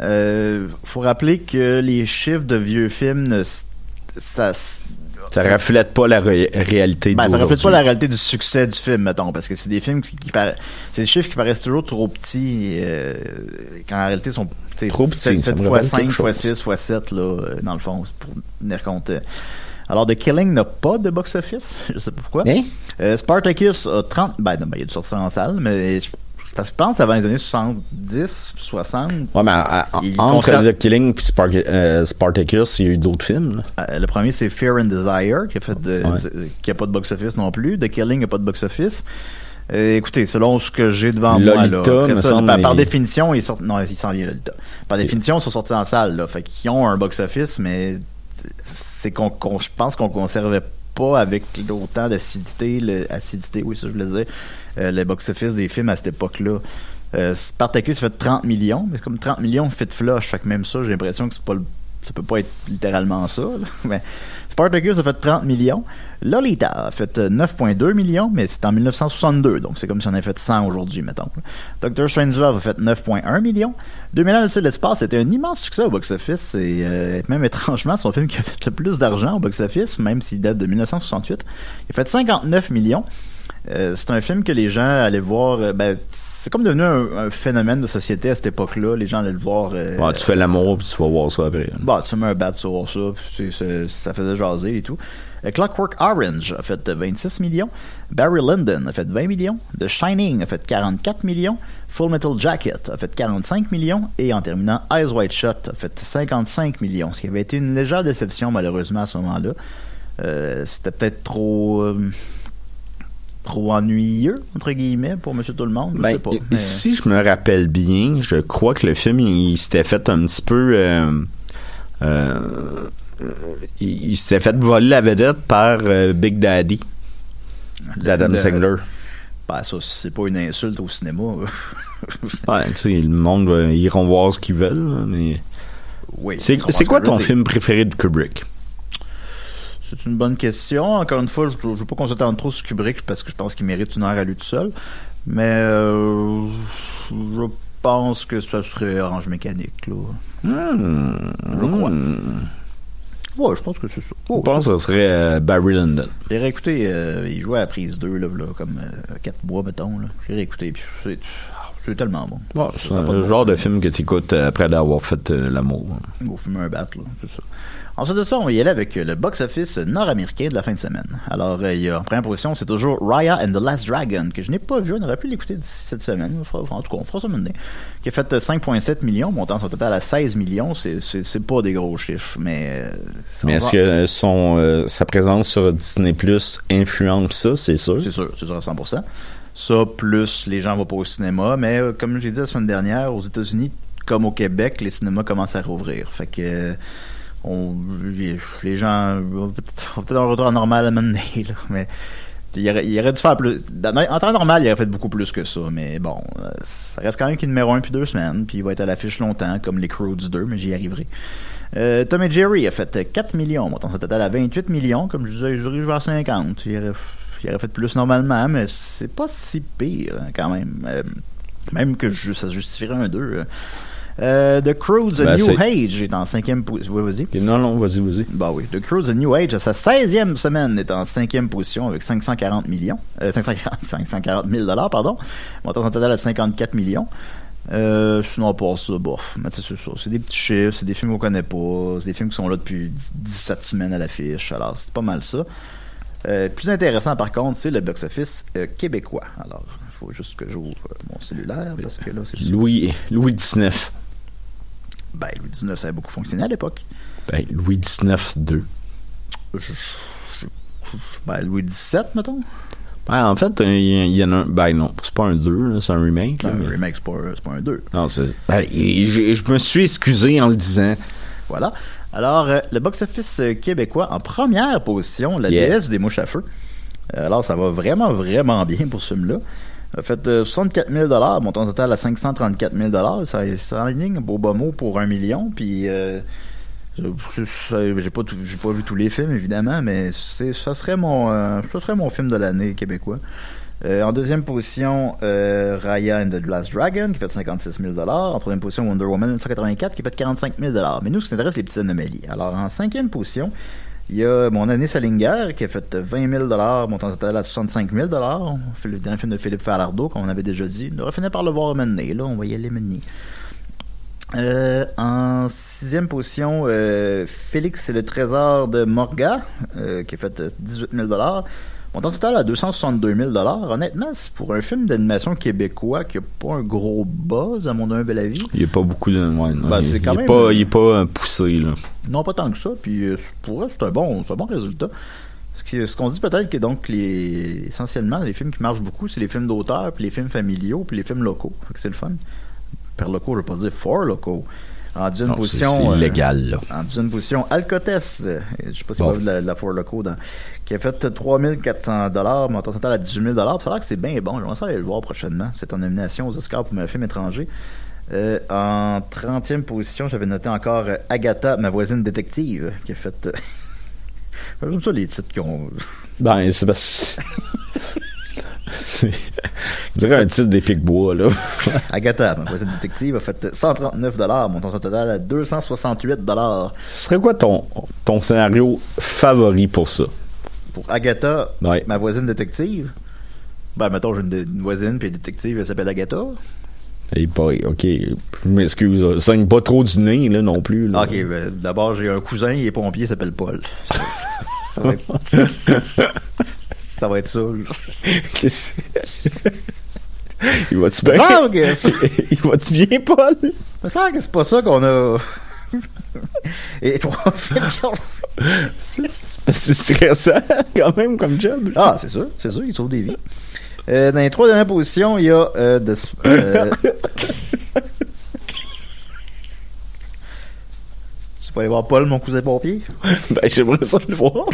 Euh, faut rappeler que les chiffres de vieux films, ça, Ça reflète pas la ré- réalité ben, ça reflète pas la réalité du succès du film, mettons, parce que c'est des films qui, qui para- c'est des chiffres qui paraissent toujours trop petits, euh, quand en réalité ils sont Trop petits, fois rappelle 5, quelque fois chose. 6, fois 7, là, euh, dans le fond, pour tenir compte. Alors, The Killing n'a pas de box-office, *laughs* je sais pas pourquoi. Hein? Euh, Spartacus a 30, ben, non, ben, il a dû sortir en salle, mais je, parce que je pense avant les années 70, 60, Ouais, mais à- à- Il entre The Killing et euh, Spartacus, il y a eu d'autres films. Euh, le premier, c'est Fear and Desire, qui a fait de, Ouais. de- qui a pas de box-office non plus. The Killing a pas de box-office. Euh, écoutez, selon ce que j'ai devant moi, là, ça, semble, par, définition, ils sortent, non, ils s'en viennent Lolita. Par définition, ils sont sortis en salle, là. Fait qu'ils ont un box-office, mais c'est qu'on, je pense qu'on conservait pas avec autant d'acidité, acidité, oui, ça je voulais dire, euh, le box-office des films à cette époque-là. Euh, Spartacus fait 30 millions, mais comme 30 millions fit flush, fait que même ça, j'ai l'impression que c'est pas le- ça peut pas être littéralement ça, *laughs* mais Spartacus a fait 30 millions. Lolita a fait euh, 9,2 millions, mais c'est en 1962, donc c'est comme si on avait fait 100 aujourd'hui, mettons. Doctor Strangelove a fait 9,1 millions. 2000 ans de l'espace, c'était un immense succès au box-office, et euh, même *laughs* étrangement, son film qui a fait le plus d'argent au box-office, même s'il date de 1968. Il a fait 59 millions. Euh, c'est un film que les gens allaient voir. euh, ben, c'est comme devenu un, un phénomène de société à cette époque-là. Les gens allaient le voir. euh, Ouais, tu fais l'amour puis tu vas voir ça après. Bah, tu mets un bat sur ça, puis c'est- c'est- ça faisait jaser et tout. Clockwork Orange a fait euh, 26 millions. Barry Lyndon a fait 20 millions. The Shining a fait 44 millions. Full Metal Jacket a fait 45 millions. Et en terminant, Eyes Wide Shut a fait 55 millions. Ce qui avait été une légère déception, malheureusement, à ce moment-là. Euh, C'était peut-être trop... euh, trop ennuyeux, entre guillemets, pour Monsieur Tout-le-Monde. Ben, mais- Si je me rappelle bien, je crois que le film, il, il s'était fait un petit peu... euh, euh, il, il s'était fait voler la vedette par euh, Big Daddy d'Adam le- Sandler. Ben, ça, c'est pas une insulte au cinéma. *laughs* Ouais, tu sais, le monde, ils iront voir ce qu'ils veulent, mais... oui. C'est quoi ton film préféré de Kubrick? C'est une bonne question. Encore une fois, je ne veux pas qu'on s'attende trop sur Kubrick parce que je pense qu'il mérite une heure à lui tout seul. Mais euh, je pense que ça serait Orange Mécanique. Là. Hmm, Je crois. Ouais, je pense que c'est ça. Je pense que ce serait euh, Barry Lyndon. J'ai réécouté, euh, il jouait à la prise 2, là, là, comme 4 mois, mettons. J'ai réécouté, puis c'est, ah, c'est tellement bon. c'est le bon genre de film que tu écoutes après avoir fait euh, l'amour. Il faut fumer un bat, là, c'est ça. Ensuite de ça, on va y aller avec euh, le box-office nord-américain de la fin de semaine. Alors, euh, il y a en première position, c'est toujours Raya and the Last Dragon, que je n'ai pas vu, on aurait pu l'écouter d'ici cette semaine. En tout cas, on fera ça maintenant. Qui a fait euh, 5,7 millions, montant son total à 16 millions. C'est, pas des gros chiffres, mais... euh, Mais est-ce que son, euh, sa présence sur Disney Plus influence ça, c'est sûr? C'est sûr, c'est sûr à 100%. Ça, plus les gens vont pas au cinéma. Mais euh, comme j'ai dit la semaine dernière, aux États-Unis, comme au Québec, les cinémas commencent à rouvrir. Fait que euh, on, les, gens vont peut-être un retour à normal à un là, mais il aurait, aurait dû faire plus. En temps normal, il aurait fait beaucoup plus que ça. Mais bon, euh, ça reste quand même qu'il numéro 1 puis deux semaines. Puis il va être à l'affiche longtemps, comme les Croods 2, mais j'y arriverai. Euh, Tom et Jerry a fait euh, 4 millions. Montant son total à 28 millions. Comme je disais, je dirais vers 50. Il aurait, il aurait fait plus normalement, mais c'est pas si pire hein, quand même. Euh, même que je- ça justifierait un 2. Euh, The Cruise Ben, New Age est en cinquième position. Oui, vas-y. Non, non, vas-y, vas-y. Bah oui. The Cruise A New Age, à sa 16e semaine, est en cinquième position avec 540 millions. Euh, 540, 540 000 dollars, pardon. Montant son total à 54 millions. Euh, sinon, pas ça, bof. Mais c'est ça. C'est des petits chiffres, c'est des films qu'on connaît pas, c'est des films qui sont là depuis 17 semaines à l'affiche. Alors, c'est pas mal ça. Euh, plus intéressant, par contre, c'est le box-office euh, québécois. Alors, il faut juste que j'ouvre euh, mon cellulaire, parce que là, c'est. Louis, Louis XIX. Ben, Louis XIX, ça a beaucoup fonctionné à l'époque. Ben, Louis XIX 2. Je- je- Ben, Louis XVII, mettons. Ben, en fait, il y, en a un. Ben, non, c'est pas un 2, là, c'est un remake. là, Ben, mais- un remake, c'est pas, pas un 2. Non, c'est. Ben, je me suis excusé en le disant. Voilà. Alors, euh, le box-office euh, québécois en première position, la Yeah. déesse des mouches à feu. Euh, alors, ça va vraiment, vraiment bien pour ce film-là. A fait euh, 64 000 montant total à 534 000 Ça, ça enligne un beau bas mot pour un million. Puis, euh, j'ai pas, tout- pas vu tous les films, évidemment, mais ça, serait mon, euh, ça serait mon film de l'année québécois. Euh, en deuxième position, euh, Raya and the Last Dragon, qui fait 56 000 En troisième position, Wonder Woman 1984, qui fait 45 000 Mais nous, ce qui nous intéresse, les petites anomalies. Alors, en cinquième position, il y a mon année Salinger, qui a fait 20 000 montant total à 65 000 On fait le dernier film de Philippe Falardeau, comme on avait déjà dit. On aurait fini par le voir mener, là. On va y aller mener. Euh, en sixième position, euh, Félix et le trésor de Morga, euh, qui a fait euh, 18 000 Montant total à 262 000 Honnêtement, c'est pour un film d'animation québécois qui a pas un gros buzz, à mon humble avis. Il n'y a pas beaucoup de. Ouais, non, Ben, il, c'est il quand est même- pas, il est pas euh, poussé, là. Non, pas tant que ça. Puis euh, pour eux, c'est un bon, un bon résultat. Ce qu'on dit peut-être que donc les essentiellement les films qui marchent beaucoup, c'est les films d'auteur, puis les films familiaux, puis les films locaux. C'est le fun. Par locaux, je veux pas dire for locaux. En Non, c'est- position. c'est euh, illégal, là. position, Alcotest. euh, je sais pas si Bon. vous avez vu de la, de la for locaux dans, qui a fait 3400 dollars, montant total à 18 000 Ça a l'air que c'est bien bon. J'aimerais ça aller le voir prochainement. C'est en nomination aux Oscars pour un film étranger. Euh, en 30e position, j'avais noté encore euh, Agatha, ma voisine détective, qui a fait. euh, *laughs* J'aime ça les titres qui ont. Ben, c'est parce *laughs* On *laughs* dirait un titre des Pic-Bois, là. *laughs* Agatha, ma voisine détective, a fait 139 montant total à 268 Ce serait quoi ton, ton scénario favori pour ça? Pour Agatha, Ouais. ma voisine détective? Ben, mettons, j'ai une, une voisine, puis détective, elle s'appelle Agatha. Eh boy, ok, je m'excuse. Saigne pas trop du nez, là, non plus. là. Ok, ben, d'abord, j'ai un cousin, il est pompier, il s'appelle Paul. *laughs* ça, va être, ça *laughs* *laughs* Il va-tu bien? Il *laughs* Il va-tu bien, Paul? me semble que c'est pas ça qu'on a. Et trois C'est stressant, quand même, comme job. Ah, c'est sûr, c'est sûr, il sauve des vies. Euh, dans les trois dernières positions, il y a euh, de, euh, Tu peux aller voir Paul, mon cousin pompier? Ben, j'aimerais ça le voir.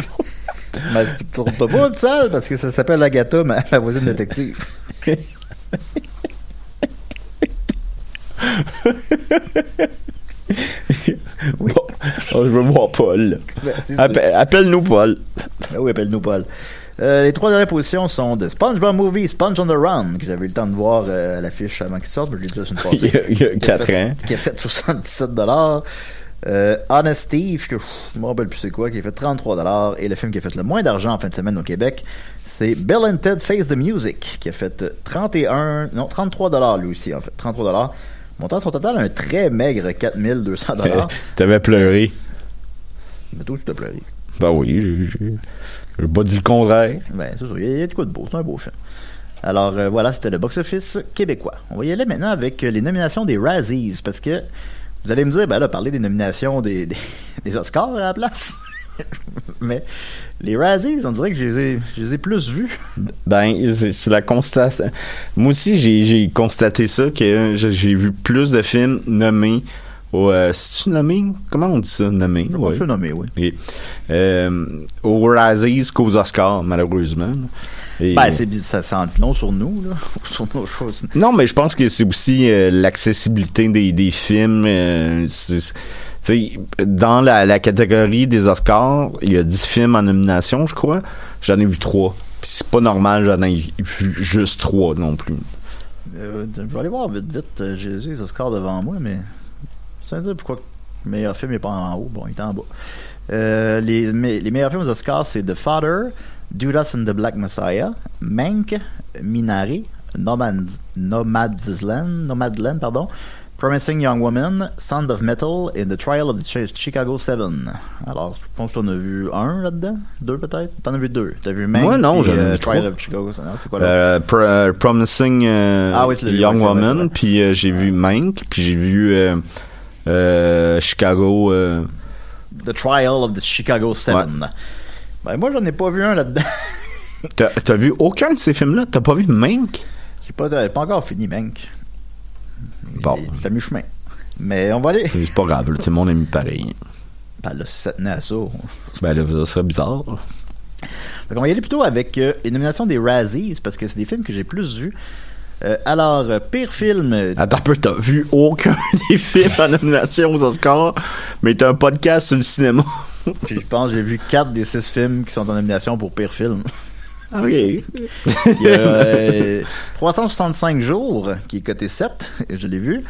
Mais tu t'as pas une salle parce que ça s'appelle Agatha, ma, ma voisine détective. *laughs* Bon, oh, je veux voir Paul. Ben, Appelle-nous Paul. Ah oui, appelle-nous Paul. Euh, les trois dernières positions sont de SpongeBob Movie, Sponge on the Run, que j'avais eu le temps de voir euh, à l'affiche avant qu'il sorte, mais je l'ai dit la semaine *laughs* Il y a, il y a Qui a quatre fait- ans. Qui a fait 77 dollars. Euh, Honest Steve, que je me rappelle plus c'est quoi, qui a fait 33 dollars. Et le film qui a fait le moins d'argent en fin de semaine au Québec, c'est Bill and Ted Face the Music, qui a fait euh, 31, non, 33 dollars lui aussi, en fait, 33 dollars. Montant son total un très maigre 4200 dollars. *laughs* T'avais pleuré. Mais toi, tu t'as pleuré. Ben oui, j'ai- pas dit le contraire. Ben, c'est sûr, il y a- il y a du coup de beau, c'est un beau film. Alors euh, voilà, c'était le box-office québécois. On va y aller maintenant avec euh, les nominations des Razzies, parce que vous allez me dire, ben là, parler des nominations des, des, *laughs* des Oscars à la place. *laughs* Mais les Razzies, on dirait que je les ai, je les ai plus vus. Ben, c'est la constatation. Moi aussi, j'ai constaté ça, que j'ai j'ai vu plus de films nommés au... Euh, C'est-tu nommé? Comment on dit ça, nommé? Je Ouais. suis nommé, oui. Et, euh, aux Razzies qu'aux Oscars, malheureusement. Et- Ben, c'est, ça, ça en dit long sur nous, là, *laughs* sur nos choses. Non, mais je pense que c'est aussi euh, l'accessibilité des, des films. euh, dans la, la catégorie des Oscars, il y a 10 films en nomination, je crois. J'en ai vu 3. Puis c'est pas normal, j'en ai vu juste 3 non plus. Euh, je vais aller voir vite, vite. J'ai les Oscars devant moi, mais ça veut dire pourquoi le meilleur film n'est pas en haut. Bon, il est en bas. Euh, les, me- les meilleurs films aux Oscars, c'est The Father, Judas and the Black Messiah, Mank, Minari, Nomad, Nomadland, Nomadland, pardon, Promising Young Woman, Sound of Metal et The Trial of the Chi- Chicago Seven. Alors, je pense que t'en as vu un là-dedans, deux peut-être? T'en as vu deux. T'as vu Mank, Moi, non, puis, j'en ai euh, vu Trial trois. of Chicago. Seven. C'est quoi là? Euh, Pro- euh, Promising euh, Ah oui, Young Woman, puis j'ai vu Mank, puis j'ai vu Chicago. The Trial of the Chicago Seven. Ben, moi, j'en ai pas vu un là-dedans. *laughs* T'as t'as vu aucun de ces films-là? T'as pas vu Mank? J'ai pas, pas encore fini, Mank. Bon. C'est à mi-chemin. Mais on va aller. *laughs* C'est pas grave, là, tout le monde est mis pareil. Ben là, si ça tenait à ça. on- Ben là, ça serait bizarre. Fait qu'on va y aller plutôt avec euh, les nominations des Razzies, parce que c'est des films que j'ai plus vus. Euh, alors, euh, pire film. euh, Attends un peu, t'as vu aucun *laughs* des films en nomination aux Oscars, mais t'as un podcast sur le cinéma. *laughs* puis je pense que j'ai vu 4 des 6 films qui sont en nomination pour pire film. OK. Il y a euh, 365 jours, qui est coté 7, je l'ai vu.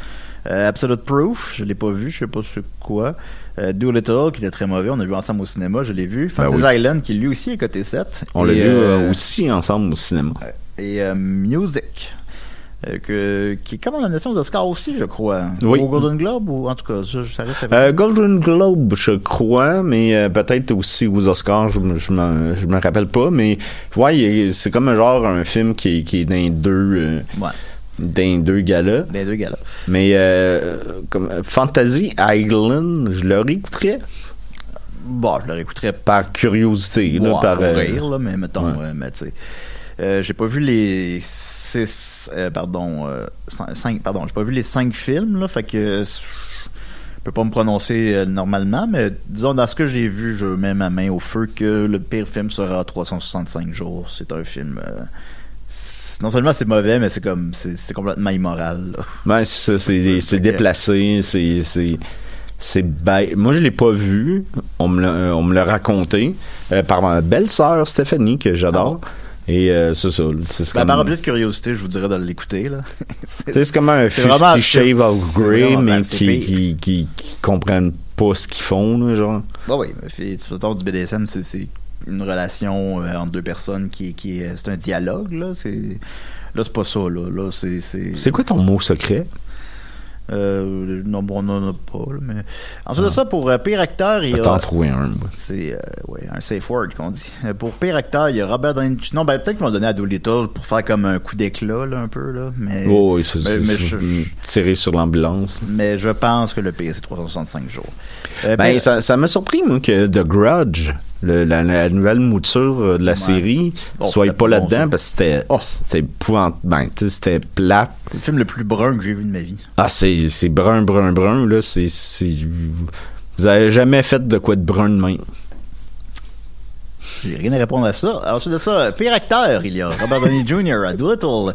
Euh, Absolute Proof, je l'ai pas vu, je sais pas c'est quoi. Euh, Doolittle, qui était très mauvais, on a vu ensemble au cinéma, je l'ai vu. Ben Fantasy oui. Island, qui lui aussi est coté 7. On l'a vu aussi ensemble au cinéma. Et Music, que, qui est comme en nomination aux Oscars aussi, je crois. Oui. Au Golden Globe, ou en tout cas, ça, ça reste. Euh, Golden Globe, je crois, mais euh, peut-être aussi aux Oscars, je, je, me, je me rappelle pas, mais ouais, c'est comme un genre un film qui, est- qui est dans deux, euh, Ouais, les deux galas. les deux gars-là. Mais euh, comme euh, Fantasy Island, je le réécouterais? Bon, je le réécouterais par curiosité, là, Bon, par pour euh, rire, là, mais mettons, ouais. euh, mais tu sais. Euh, j'ai pas vu les euh, pardon, euh, pardon, j'ai pas vu les cinq films, là, fait que euh, je peux pas me prononcer euh, normalement, mais disons, dans ce que j'ai vu, je mets ma main au feu que le pire film sera 365 jours. C'est un film, non seulement c'est mauvais, mais c'est comme, c'est complètement immoral, là. Ben, c'est ça, c'est, déplacé, c'est, c'est, bête. Moi, je l'ai pas vu. On me l'a, raconté euh, par ma belle-sœur Stéphanie, que j'adore. Et euh, c'est ça. C'est, Ben, comme, par objet de curiosité, je vous dirais de l'écouter, *laughs* c'est comme un Fifty Shades of Grey, mais ben, qui, qui, qui, qui comprennent pas ce qu'ils font, là, genre. Bah oui, tu mettons, du BDSM, c'est une relation euh, entre deux personnes qui, qui est, c'est un dialogue là. C'est là, c'est pas ça là. Là, c'est c'est. C'est quoi ton mot secret? Euh, non, bon, on en a pas là, mais ensuite de ça, pour euh, pire acteur, il y vais t'en a trouver un, c'est euh, ouais, un safe word qu'on dit. Euh, Pour pire acteur, il y a Robert Downey. Non, ben peut-être qu'ils vont donner à Doolittle pour faire comme un coup d'éclat là, un peu là, mais. Oh, oui, c'est, tirer sur l'ambulance. Mais je pense que le pire c'est 365 jours. Euh, Ben, ça, ça m'a surpris, moi, que The Grudge, le- la, la nouvelle mouture euh, de la Ouais. série, Bon, c'était pas là-dedans, parce que c'était, Oh. c'était épouvant- ben, c'était plate. c'est le film le plus brun que j'ai vu de ma vie. Ah, c'est, c'est brun, brun, brun, là, c'est, vous avez jamais fait de quoi de brun de même. J'ai rien à répondre à ça. Ensuite de ça, pire acteur, il y a Robert Downey Jr. à Doolittle,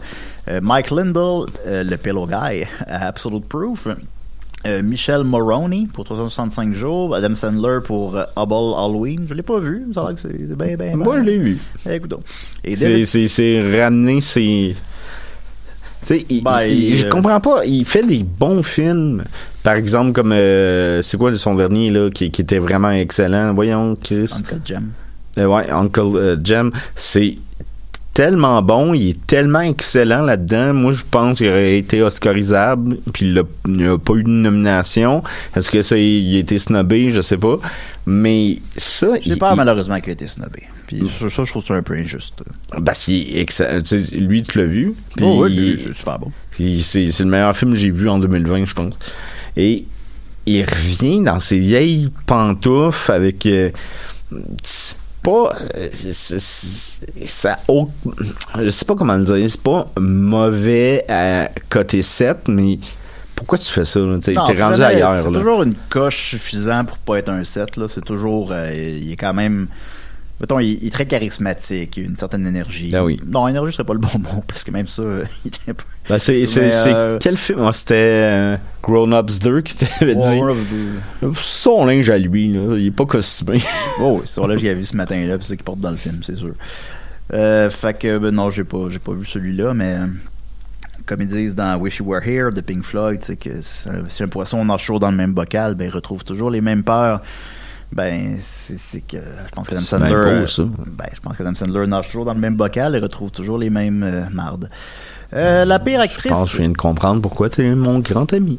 euh, Mike Lindell, euh, le Pillow Guy à Absolute Proof, euh, Michel Moroney pour 365 jours, Adam Sandler pour euh, Hubble Halloween. Je l'ai pas vu, ça a l'air que c'est bien, bien. Moi, je l'ai vu. Eh, écoute donc. Et C'est, David- c'est, c'est ramener ses, tu sais, il- Ben, je euh, comprends pas. Il fait des bons films. Par exemple, comme, euh, c'est quoi son dernier, là, qui, qui était vraiment excellent? Voyons, Chris. Uncle. Euh, ouais, Uncle Jem, c'est tellement bon, il est tellement excellent là-dedans. Moi, je pense qu'il aurait été oscarisable, puis il n'a pas eu de nomination. Est-ce que c'est il a été snobé, je sais pas. Mais ça, J'ai il, peur il- malheureusement qu'il a été snobé. Puis ça, ça, je trouve ça un peu injuste. parce qu'il est excellent. Tu sais, lui, tu l'as vu. Puis Oh, oui, c'est super bon. c'est c'est le meilleur film que j'ai vu en 2020, je pense. Et il revient dans ses vieilles pantoufles avec. euh, c'est pas. euh, ça, je sais pas comment le dire. C'est pas mauvais à côté 7, mais pourquoi tu fais ça? T'es rendu ailleurs. C'est toujours une coche suffisante pour pas être un 7. Là. C'est toujours. euh, il est quand même. Mettons, il, il est très charismatique, il a une certaine énergie. Ah oui. Non, énergie serait pas le bon mot, parce que même ça, euh, *laughs* il est un peu. Ben, c'est euh, quel film? Ah, C'était euh, Grown Ups 2 qui t'avait dit. Son linge à lui, là, il est pas costumé. *laughs* Oh, c'est là que j'ai vu ce matin-là, puis c'est ça qu'il porte dans le film, c'est sûr. Euh, fait que, ben non, j'ai pas, j'ai pas vu celui-là, mais comme ils disent dans Wish You Were Here de Pink Floyd, c'est que si un, poisson nage toujours dans le même bocal, ben il retrouve toujours les mêmes peurs. Ben, c'est que je pense que Adam Sandler. beau, ça. Ben, je pense que Adam Sandler nage toujours dans le même bocal et retrouve toujours les mêmes euh, mardes. Euh, la pire Je actrice. pense que je viens de comprendre pourquoi tu es mon grand ami.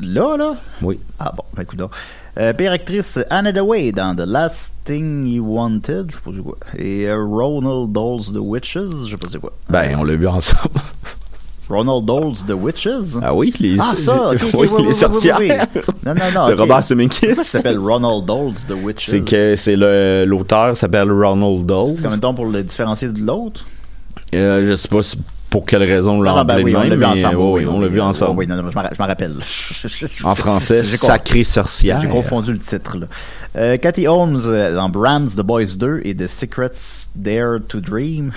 Là, là? Oui. Ah bon, ben écoute. Euh, pire actrice, Anna Daway dans The Last Thing You Wanted, je sais pas c'est quoi. Et euh, Ronald Dole's The Witches, je sais pas c'est quoi. Ben, on l'a vu ensemble. *laughs* Ronald Dole's The Witches? Ah oui, les, Ah, ça, ok, ok, *laughs* oui, oui, oui, les sorcières. Non, non, non. de ok. Robert Zemeckis. Pourquoi ça s'appelle Ronald Dole's The Witches? C'est que c'est le l'auteur s'appelle Ronald Dole. C'est comme temps pour le différencier de l'autre? Euh, je sais pas, pour quelle raison on l'a Ah, ben oui, on l'a vu ensemble. ouais, oui, on oui, l'a vu oui, ensemble. Oui, non, non, je m'en rappelle. *laughs* En français, Sacré sorcière. J'ai confondu le titre. Là. Euh, Cathy Holmes euh, dans Brahms, The Boys 2 et The Secrets Dare to Dream.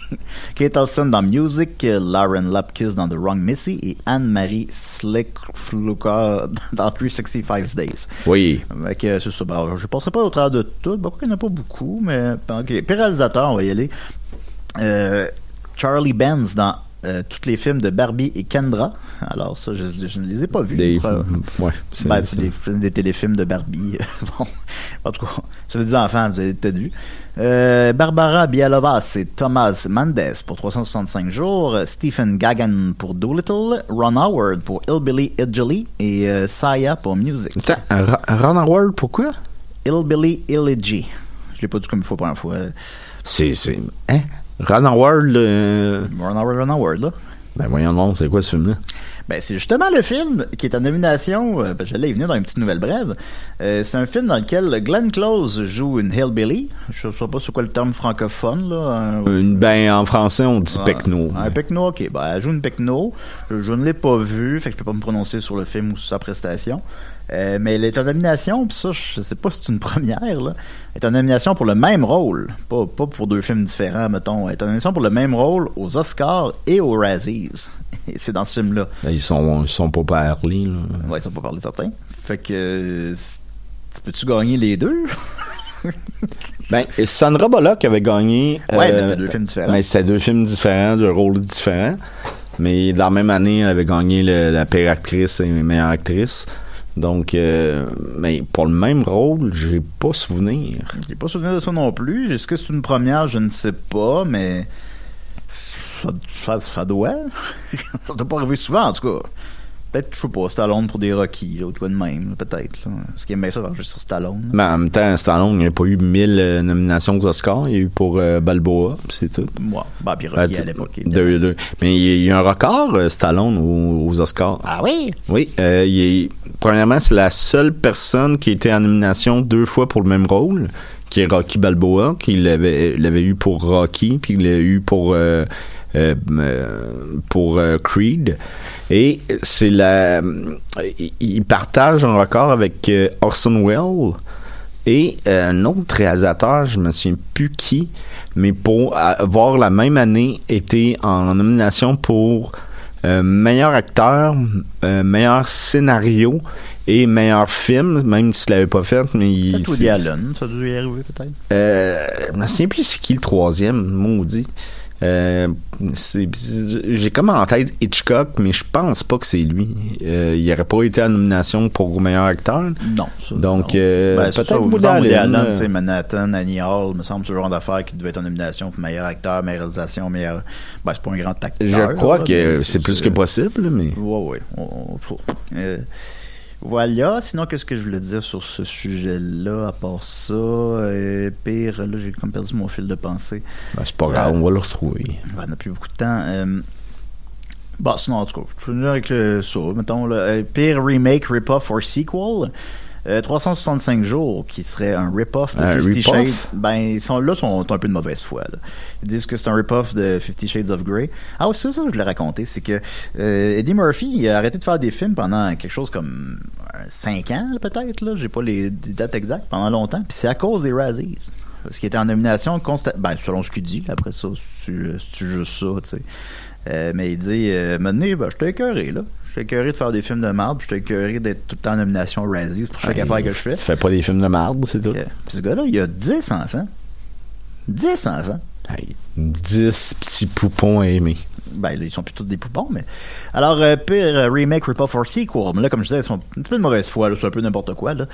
*laughs* Kate Olsen dans Music, euh, Lauren Lapkus dans The Wrong Missy et Anne-Marie Slick-Fluka *laughs* dans 365 Days. Oui. Fait que, c'est ça. Ben, je passerai pas au travers de tout. Ben, il n'y en a pas beaucoup, mais ok. Puis réalisateur, on va y aller. Euh, Charlie Benz dans euh, tous les films de Barbie et Kendra. Alors ça, je, je ne les ai pas vus. Des, Euh, ouais, c'est- ben, des, des téléfilms de Barbie. *laughs* bon, en tout cas, ça veut des enfants, vous avez peut-être vu. Euh, Barbara Bialova, c'est Thomas Mendes pour 365 jours, Stephen Gagan pour Doolittle, Ron Howard pour Hillbilly Idjali et euh, Saya pour Music. Attends, Ron Howard, pourquoi? Hillbilly Elegy. Je l'ai pas dit comme il faut pour la fois. C'est, c'est, hein? Ron Howard, le- Ron Howard, Ron Howard, là. ben voyons c'est quoi ce film-là? Ben, c'est justement le film qui est en nomination. Euh, ben, je l'ai venu dans une petite nouvelle brève. Euh, c'est un film dans lequel Glenn Close joue une hillbilly. Je sais pas c'est quoi le terme francophone là. Un- Une- ben, en français, on dit Ah, Pecno. Un Pecno, ok. Ben, elle joue une Pecno. Je, je ne l'ai pas vu, fait que je peux pas me prononcer sur le film ou sur sa prestation. Euh, mais elle est en nomination, puis ça, je sais pas si c'est une première, là. Elle est en nomination pour le même rôle. Pas, pas pour deux films différents, mettons. Elle est en nomination pour le même rôle aux Oscars et aux Razzies. *laughs* Et c'est dans ce film-là. Ben, Ils sont, ils sont pas parlés, là. Ouais, ils sont pas parlé certains. Fait que. euh, tu peux-tu gagner les deux? *laughs* Ben, Sandra Bullock avait gagné. Ouais, euh, mais c'était deux films différents. Mais c'était deux films différents, de rôles différents. Mais dans la même année, elle avait gagné le- la pire actrice et meilleure actrice. Donc, euh, mais pour le même rôle, j'ai pas souvenir. J'ai pas souvenir de ça non plus. Est-ce que c'est une première? Je ne sais pas, mais. Ça, ça, ça doit. *laughs* ça doit pas arriver souvent, en tout cas. Peut-être, je sais pas, Stallone pour des Rocky, là, ou de quoi de même, peut-être. Ce qui aime bien ça, juste sur Stallone. là. Mais en même temps, Stallone, il n'y a pas eu 1000 euh, nominations aux Oscars. Il y a eu pour euh, Balboa, c'est tout. Moi, bah, puis Ah, Rocky tu- à l'époque. deux, deux. Mais il y y a un record, euh, Stallone, aux, aux Oscars. Ah oui? Oui, euh, il est- premièrement, c'est la seule personne qui a été en nomination deux fois pour le même rôle, qui est Rocky Balboa, qui l'avait l'avait eu pour Rocky, puis il l'a eu pour euh, euh, pour euh, Creed. Et c'est la, il- partage un record avec Orson Welles et un autre réalisateur, je me souviens plus qui, mais pour avoir la même année été en nomination pour meilleur acteur, meilleur scénario et meilleur film, même s'il l'avait pas fait, mais il. Woody Allen, ça a dû y arriver, peut-être. euh, je me souviens plus c'est qui le troisième, maudit. Euh, j'ai comme en tête Hitchcock, mais je pense pas que c'est lui. Euh, il aurait pas été en nomination pour meilleur acteur. Non. ça, Donc, euh, Ben, c'est peut-être Woody Allen, Manhattan, Annie Hall, me semble ce genre d'affaires qui devait être en nomination pour meilleur acteur, meilleure réalisation, meilleur. Ben, c'est pas un grand acteur. Je crois là, que c'est plus que possible, mais. Ouais, ouais. Euh, voilà. Sinon, qu'est-ce que je voulais dire sur ce sujet-là, à part ça? euh, pire, là, j'ai comme perdu mon fil de pensée. Ben, c'est pas grave, on va le retrouver. Ben, on n'a plus beaucoup de temps. Euh, Bon, sinon, en tout cas, je vais venir avec le, ça. Mettons, le euh, pire remake, rip-off or sequel? Euh, 365 jours, qui serait un rip-off de Un Fifty rip-off? Shades. Ben, ils sont, là, sont un peu de mauvaise foi. là. Ils disent que c'est un rip-off de Fifty Shades of Grey. Ah oui, c'est ça que je voulais raconter. C'est que euh, Eddie Murphy, il a arrêté de faire des films pendant quelque chose comme 5 ans, là, peut-être. là. J'ai pas les, les dates exactes. Pendant longtemps. Puis c'est à cause des Razzies. Parce qu'il était en nomination constamment. Ben, selon ce qu'il dit. Après ça, c'est juste ça, tu sais. Euh, mais il dit, euh, maintenant, ben, je t'ai écœuré, là. Je t'ai écœuré de faire des films de je t'ai écœuré d'être tout le temps en nomination Razzies pour chaque Hey, affaire que je fais. Fais pas des films de merde, c'est tout. Puis ce gars-là, il a 10 enfants. 10 enfants. Hey, 10 petits poupons à aimer. Ben, là, ils sont plutôt des poupons, mais. Alors, euh, pire euh, remake, rip-off or sequel. Mais là, comme je disais, ils sont un petit peu de mauvaise foi, là. C'est un peu n'importe quoi, là.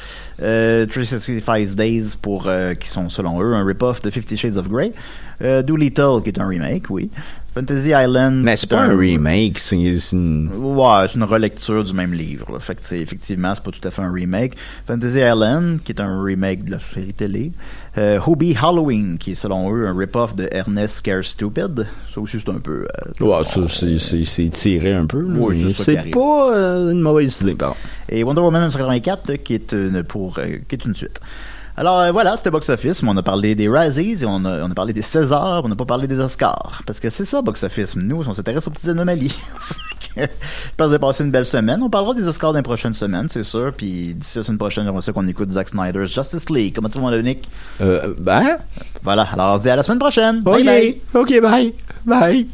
Euh, 365 Days, pour, euh, qui sont, selon eux, un rip-off de Fifty Shades of Grey. Euh, Doolittle, qui est un remake, oui. Fantasy Island. Mais c'est est pas un remake, c'est une. Ouais, c'est une relecture du même livre. Là. Fait que c'est effectivement, c'est pas tout à fait un remake. Fantasy Island, qui est un remake de la série télé. Euh, Hobie Halloween, qui est selon eux un rip-off de Ernest Scare Stupid. Ça aussi, c'est un peu. euh, Ouais, ça, c'est- tiré un peu. Oui, c'est pas euh, une mauvaise idée, pardon. Et Wonder Woman 1984, qui est une, pour, euh, qui est une suite. Alors euh, voilà, c'était Box Office, mais on a parlé des Razzies, et on a, on a parlé des Césars, on n'a pas parlé des Oscars. Parce que c'est ça, Box Office. Nous, on s'intéresse aux petites anomalies. *laughs* Je pense que vous avez passé une belle semaine. On parlera des Oscars dans les prochaines semaines, c'est sûr. Puis d'ici la semaine prochaine, j'aimerais ça qu'on écoute Zack Snyder's Justice League. Comment tu vas, Nick? Euh, ben, Voilà, alors on se dit à la semaine prochaine. Bye ok, bye. ok, bye, bye.